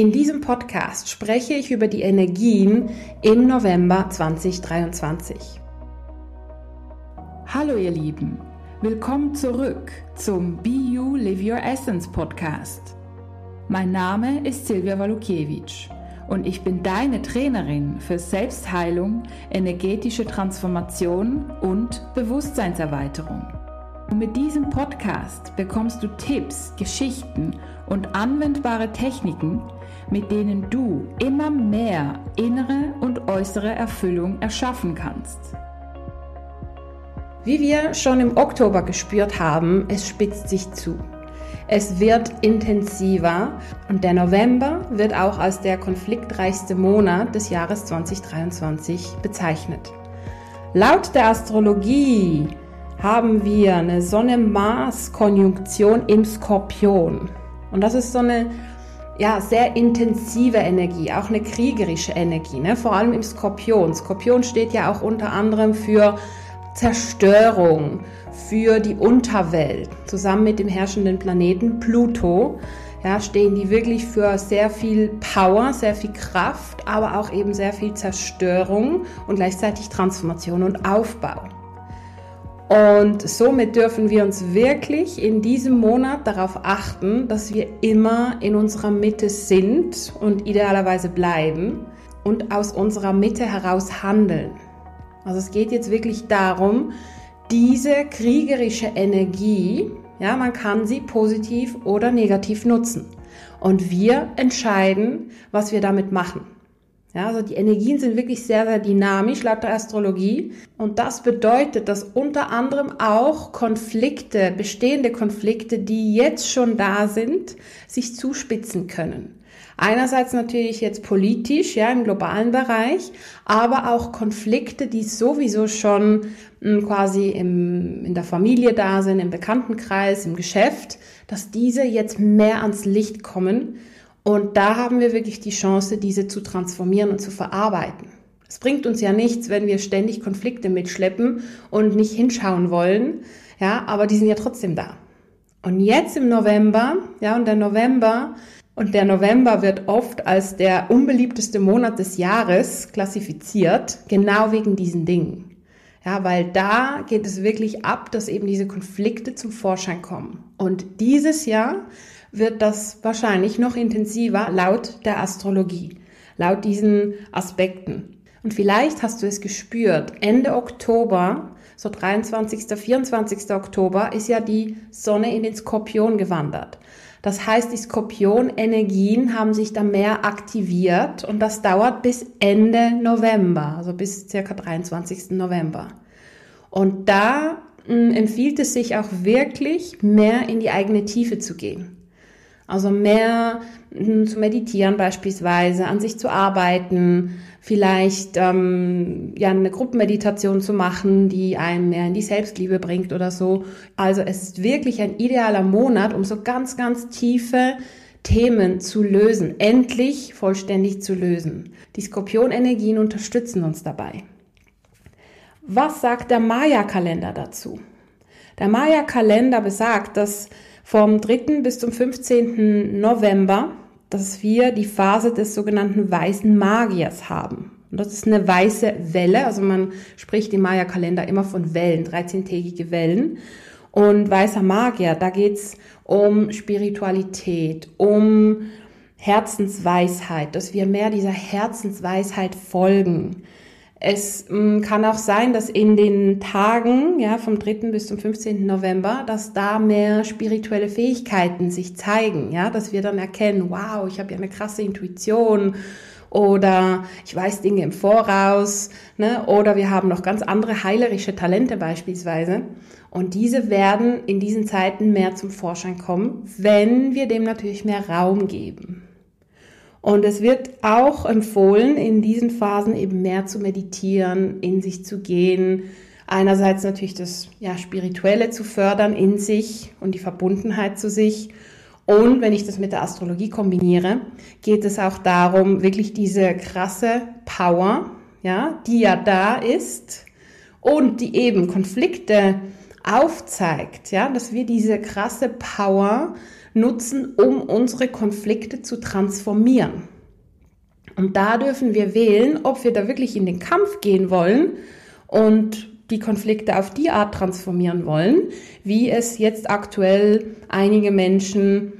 In diesem Podcast spreche ich über die Energien im November 2023. Hallo ihr Lieben, willkommen zurück zum Be You Live Your Essence Podcast. Mein Name ist Silvia Walukiewicz und ich bin deine Trainerin für Selbstheilung, energetische Transformation und Bewusstseinserweiterung. Und mit diesem Podcast bekommst du Tipps, Geschichten und anwendbare Techniken, mit denen du immer mehr innere und äußere Erfüllung erschaffen kannst. Wie wir schon im Oktober gespürt haben, es spitzt sich zu. Es wird intensiver und der November wird auch als der konfliktreichste Monat des Jahres 2023 bezeichnet. Laut der Astrologie haben wir eine Sonne-Mars-Konjunktion im Skorpion. Und das ist so eine ja, sehr intensive Energie, auch eine kriegerische Energie, ne? vor allem im Skorpion. Skorpion steht ja auch unter anderem für Zerstörung, für die Unterwelt. Zusammen mit dem herrschenden Planeten Pluto ja, stehen die wirklich für sehr viel Power, sehr viel Kraft, aber auch eben sehr viel Zerstörung und gleichzeitig Transformation und Aufbau. Und somit dürfen wir uns wirklich in diesem Monat darauf achten, dass wir immer in unserer Mitte sind und idealerweise bleiben und aus unserer Mitte heraus handeln. Also es geht jetzt wirklich darum, diese kriegerische Energie, ja, man kann sie positiv oder negativ nutzen. Und wir entscheiden, was wir damit machen. Ja, also die Energien sind wirklich sehr, sehr dynamisch laut der Astrologie. Und das bedeutet, dass unter anderem auch Konflikte, bestehende Konflikte, die jetzt schon da sind, sich zuspitzen können. Einerseits natürlich jetzt politisch, ja, im globalen Bereich, aber auch Konflikte, die sowieso schon hm, quasi im, in der Familie da sind, im Bekanntenkreis, im Geschäft, dass diese jetzt mehr ans Licht kommen und da haben wir wirklich die Chance, diese zu transformieren und zu verarbeiten. Es bringt uns ja nichts, wenn wir ständig Konflikte mitschleppen und nicht hinschauen wollen. Ja, aber die sind ja trotzdem da. Und jetzt im November, ja, und der November, und der November wird oft als der unbeliebteste Monat des Jahres klassifiziert, genau wegen diesen Dingen. Ja, weil da geht es wirklich ab, dass eben diese Konflikte zum Vorschein kommen. Und dieses Jahr wird das wahrscheinlich noch intensiver laut der Astrologie, laut diesen Aspekten. Und vielleicht hast du es gespürt, Ende Oktober, so 23., 24. Oktober, ist ja die Sonne in den Skorpion gewandert. Das heißt, die Skorpion-Energien haben sich da mehr aktiviert und das dauert bis Ende November, also bis circa 23. November. Und da hm, empfiehlt es sich auch wirklich mehr in die eigene Tiefe zu gehen. Also mehr hm, zu meditieren beispielsweise, an sich zu arbeiten, vielleicht ähm, ja eine Gruppenmeditation zu machen, die einen mehr in die Selbstliebe bringt oder so. Also es ist wirklich ein idealer Monat, um so ganz, ganz tiefe Themen zu lösen, endlich vollständig zu lösen. Die Skorpionenergien unterstützen uns dabei. Was sagt der Maya-Kalender dazu? Der Maya-Kalender besagt, dass vom 3. bis zum 15. November, dass wir die Phase des sogenannten weißen Magiers haben. Und das ist eine weiße Welle, also man spricht im Maya-Kalender immer von Wellen, 13-tägige Wellen. Und weißer Magier, da geht's um Spiritualität, um Herzensweisheit, dass wir mehr dieser Herzensweisheit folgen, es mm, kann auch sein, dass in den Tagen, ja, vom 3. bis zum 15. November, dass da mehr spirituelle Fähigkeiten sich zeigen, ja, dass wir dann erkennen, wow, ich habe ja eine krasse Intuition oder ich weiß Dinge im Voraus, ne, oder wir haben noch ganz andere heilerische Talente beispielsweise. Und diese werden in diesen Zeiten mehr zum Vorschein kommen, wenn wir dem natürlich mehr Raum geben. Und es wird auch empfohlen, in diesen Phasen eben mehr zu meditieren, in sich zu gehen. Einerseits natürlich das ja, Spirituelle zu fördern in sich und die Verbundenheit zu sich. Und wenn ich das mit der Astrologie kombiniere, geht es auch darum, wirklich diese krasse Power, ja, die ja da ist und die eben Konflikte aufzeigt, ja, dass wir diese krasse Power nutzen, um unsere Konflikte zu transformieren. Und da dürfen wir wählen, ob wir da wirklich in den Kampf gehen wollen und die Konflikte auf die Art transformieren wollen, wie es jetzt aktuell einige Menschen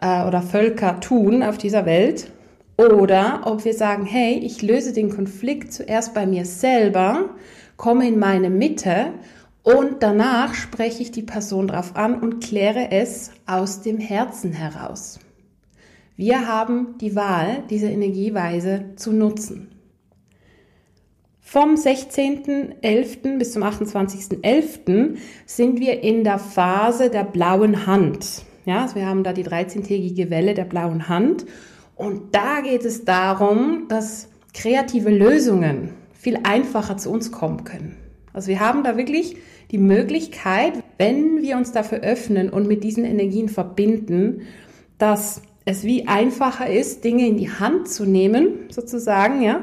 äh, oder Völker tun auf dieser Welt. Oder ob wir sagen, hey, ich löse den Konflikt zuerst bei mir selber, komme in meine Mitte und danach spreche ich die Person drauf an und kläre es aus dem Herzen heraus. Wir haben die Wahl, diese Energieweise zu nutzen. Vom 16.11. bis zum 28.11. sind wir in der Phase der blauen Hand. Ja, also wir haben da die 13-tägige Welle der blauen Hand. Und da geht es darum, dass kreative Lösungen viel einfacher zu uns kommen können. Also wir haben da wirklich die Möglichkeit, wenn wir uns dafür öffnen und mit diesen Energien verbinden, dass es wie einfacher ist, Dinge in die Hand zu nehmen, sozusagen, ja,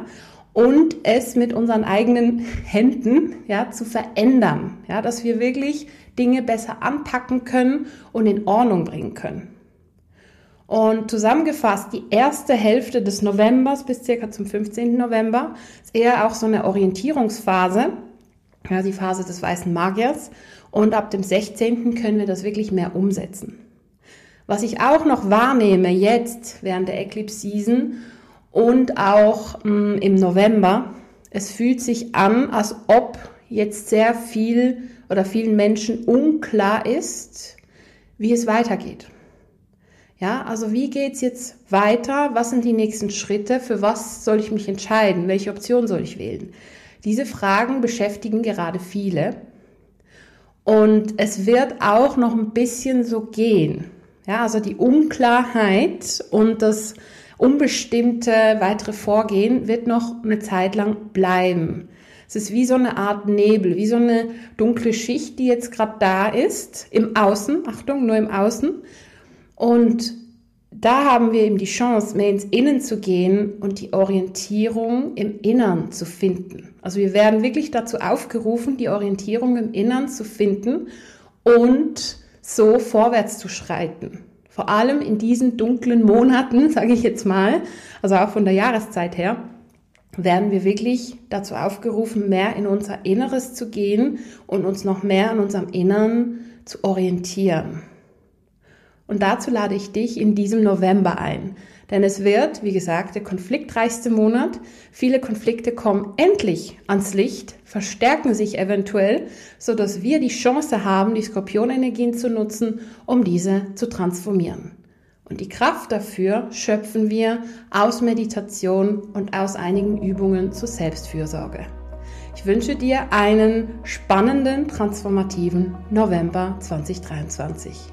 und es mit unseren eigenen Händen, ja, zu verändern, ja, dass wir wirklich Dinge besser anpacken können und in Ordnung bringen können. Und zusammengefasst, die erste Hälfte des Novembers bis circa zum 15. November ist eher auch so eine Orientierungsphase, ja, die Phase des weißen Magiers. Und ab dem 16. können wir das wirklich mehr umsetzen. Was ich auch noch wahrnehme jetzt während der Eclipse Season und auch mh, mm, im November, es fühlt sich an, als ob jetzt sehr viel oder vielen Menschen unklar ist, wie es weitergeht. Ja, also wie geht's jetzt weiter? Was sind die nächsten Schritte? Für was soll ich mich entscheiden? Welche Option soll ich wählen? Diese Fragen beschäftigen gerade viele. Und es wird auch noch ein bisschen so gehen. Ja, also die Unklarheit und das unbestimmte weitere Vorgehen wird noch eine Zeit lang bleiben. Es ist wie so eine Art Nebel, wie so eine dunkle Schicht, die jetzt gerade da ist, im Außen, Achtung, nur im Außen. Und da haben wir eben die Chance, mehr ins Innen zu gehen und die Orientierung im Innern zu finden. Also wir werden wirklich dazu aufgerufen, die Orientierung im Innern zu finden und so vorwärts zu schreiten. Vor allem in diesen dunklen Monaten, sage ich jetzt mal, also auch von der Jahreszeit her, werden wir wirklich dazu aufgerufen, mehr in unser Inneres zu gehen und uns noch mehr an unserem Innern zu orientieren. Und dazu lade ich dich in diesem November ein. Denn es wird, wie gesagt, der konfliktreichste Monat. Viele Konflikte kommen endlich ans Licht, verstärken sich eventuell, so dass wir die Chance haben, die Skorpionenergien zu nutzen, um diese zu transformieren. Und die Kraft dafür schöpfen wir aus Meditation und aus einigen Übungen zur Selbstfürsorge. Ich wünsche dir einen spannenden, transformativen November 2023.